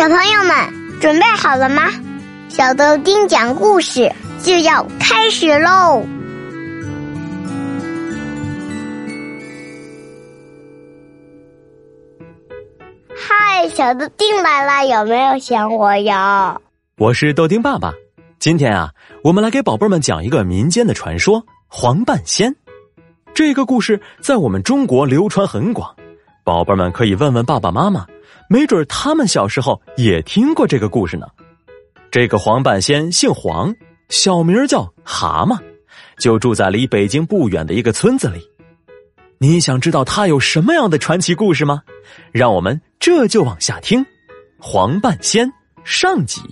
小朋友们准备好了吗？小豆丁讲故事就要开始喽！嗨，小豆丁来了，有没有想我呀？我是豆丁爸爸。今天啊，我们来给宝贝们讲一个民间的传说——黄半仙。这个故事在我们中国流传很广，宝贝们可以问问爸爸妈妈。没准他们小时候也听过这个故事呢。这个黄半仙姓黄，小名叫蛤蟆，就住在离北京不远的一个村子里。你想知道他有什么样的传奇故事吗？让我们这就往下听。黄半仙上集。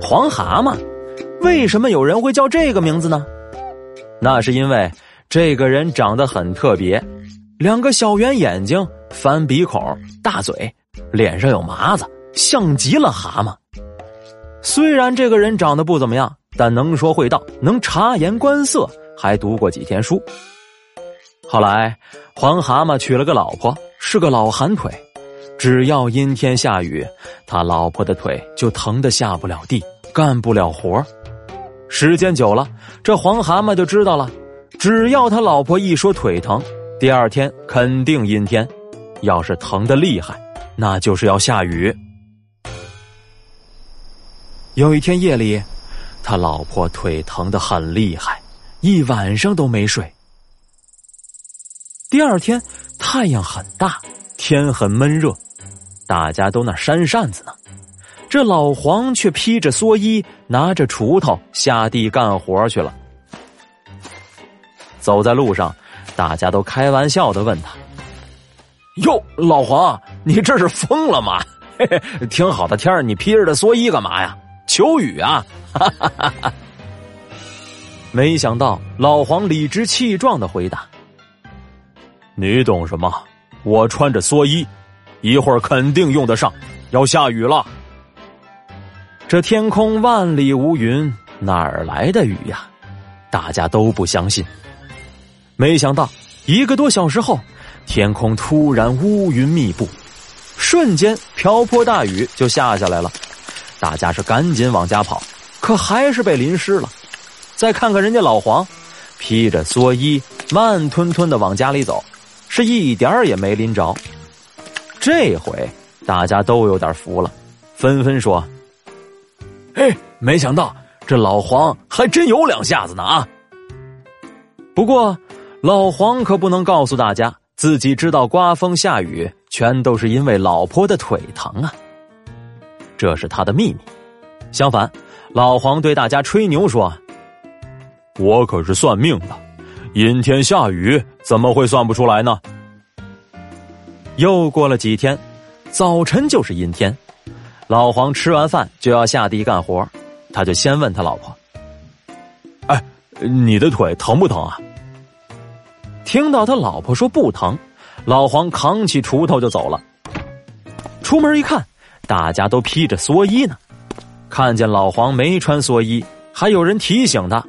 黄蛤蟆。为什么有人会叫这个名字呢？那是因为这个人长得很特别，两个小圆眼睛，翻鼻孔，大嘴，脸上有麻子，像极了蛤蟆。虽然这个人长得不怎么样，但能说会道，能察言观色，还读过几天书。后来，黄蛤蟆娶了个老婆，是个老寒腿，只要阴天下雨，他老婆的腿就疼得下不了地，干不了活时间久了，这黄蛤蟆就知道了，只要他老婆一说腿疼，第二天肯定阴天；要是疼的厉害，那就是要下雨。有一天夜里，他老婆腿疼的很厉害，一晚上都没睡。第二天太阳很大，天很闷热，大家都那扇扇子呢。这老黄却披着蓑衣，拿着锄头下地干活去了。走在路上，大家都开玩笑的问他：“哟，老黄，你这是疯了吗？嘿嘿，挺好的天儿，你披着这蓑衣干嘛呀？求雨啊！”哈哈哈哈没想到老黄理直气壮的回答：“你懂什么？我穿着蓑衣，一会儿肯定用得上，要下雨了。”这天空万里无云，哪儿来的雨呀？大家都不相信。没想到一个多小时后，天空突然乌云密布，瞬间瓢泼大雨就下下来了。大家是赶紧往家跑，可还是被淋湿了。再看看人家老黄，披着蓑衣，慢吞吞的往家里走，是一点儿也没淋着。这回大家都有点服了，纷纷说。嘿，没想到这老黄还真有两下子呢啊！不过，老黄可不能告诉大家，自己知道刮风下雨全都是因为老婆的腿疼啊，这是他的秘密。相反，老黄对大家吹牛说：“我可是算命的，阴天下雨怎么会算不出来呢？”又过了几天，早晨就是阴天。老黄吃完饭就要下地干活，他就先问他老婆：“哎，你的腿疼不疼啊？”听到他老婆说不疼，老黄扛起锄头就走了。出门一看，大家都披着蓑衣呢。看见老黄没穿蓑衣，还有人提醒他：“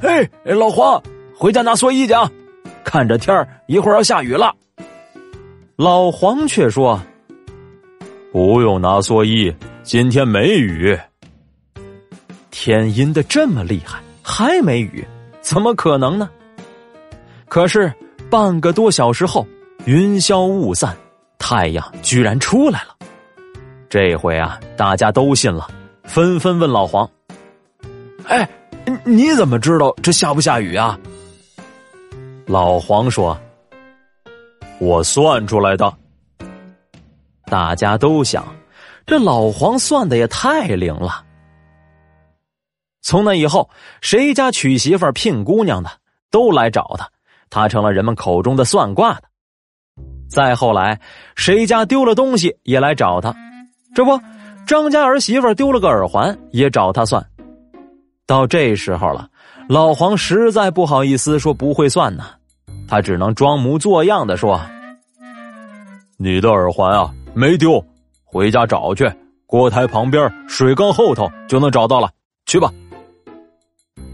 嘿，老黄，回家拿蓑衣去啊！看着天儿，一会儿要下雨了。”老黄却说。不用拿蓑衣，今天没雨。天阴的这么厉害，还没雨，怎么可能呢？可是半个多小时后，云消雾散，太阳居然出来了。这回啊，大家都信了，纷纷问老黄：“哎，你怎么知道这下不下雨啊？”老黄说：“我算出来的。”大家都想，这老黄算的也太灵了。从那以后，谁家娶媳妇、聘姑娘的，都来找他，他成了人们口中的算卦的。再后来，谁家丢了东西也来找他，这不，张家儿媳妇丢了个耳环也找他算。到这时候了，老黄实在不好意思说不会算呢，他只能装模作样的说：“你的耳环啊。”没丢，回家找去。锅台旁边水缸后头就能找到了，去吧。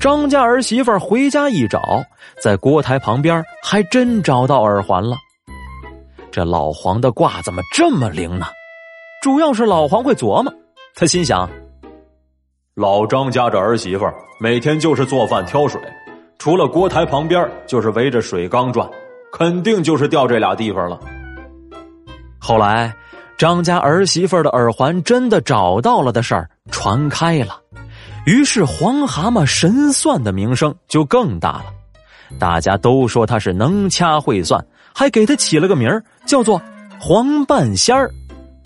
张家儿媳妇回家一找，在锅台旁边还真找到耳环了。这老黄的卦怎么这么灵呢？主要是老黄会琢磨，他心想：老张家这儿媳妇每天就是做饭挑水，除了锅台旁边就是围着水缸转，肯定就是掉这俩地方了。后来，张家儿媳妇的耳环真的找到了的事儿传开了，于是黄蛤蟆神算的名声就更大了。大家都说他是能掐会算，还给他起了个名，叫做黄半仙儿。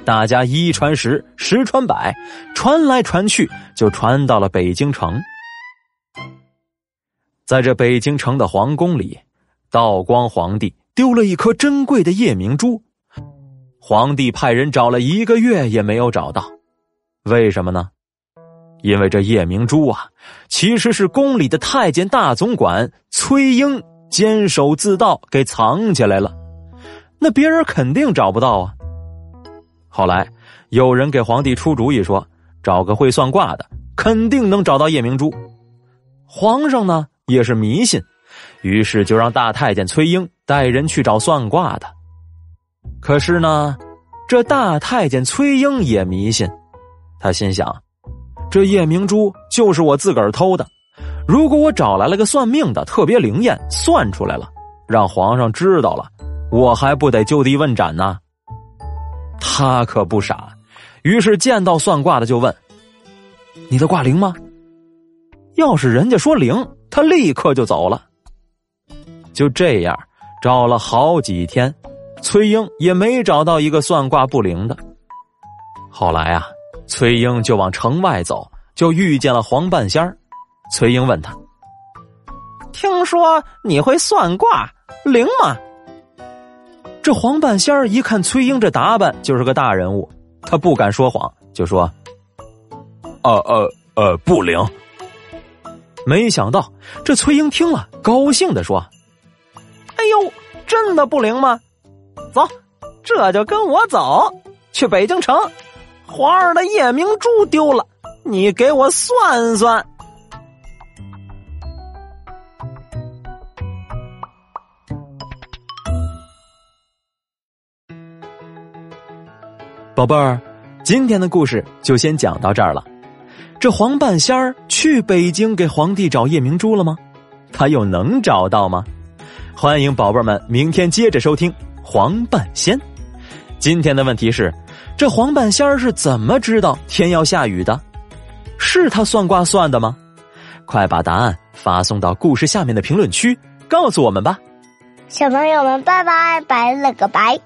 大家一传十，十传百，传来传去，就传到了北京城。在这北京城的皇宫里，道光皇帝丢了一颗珍贵的夜明珠。皇帝派人找了一个月也没有找到，为什么呢？因为这夜明珠啊，其实是宫里的太监大总管崔英监守自盗给藏起来了，那别人肯定找不到啊。后来有人给皇帝出主意说，找个会算卦的，肯定能找到夜明珠。皇上呢也是迷信，于是就让大太监崔英带人去找算卦的。可是呢，这大太监崔英也迷信，他心想：这夜明珠就是我自个儿偷的，如果我找来了个算命的，特别灵验，算出来了，让皇上知道了，我还不得就地问斩呢？他可不傻，于是见到算卦的就问：“你的卦灵吗？”要是人家说灵，他立刻就走了。就这样，找了好几天。崔英也没找到一个算卦不灵的。后来啊，崔英就往城外走，就遇见了黄半仙儿。崔英问他：“听说你会算卦，灵吗？”这黄半仙儿一看崔英这打扮，就是个大人物，他不敢说谎，就说：“呃呃呃，不灵。”没想到这崔英听了，高兴的说：“哎呦，真的不灵吗？”走，这就跟我走去北京城。皇儿的夜明珠丢了，你给我算算。宝贝儿，今天的故事就先讲到这儿了。这黄半仙儿去北京给皇帝找夜明珠了吗？他又能找到吗？欢迎宝贝们明天接着收听。黄半仙，今天的问题是：这黄半仙儿是怎么知道天要下雨的？是他算卦算的吗？快把答案发送到故事下面的评论区，告诉我们吧！小朋友们，拜拜，拜了个拜。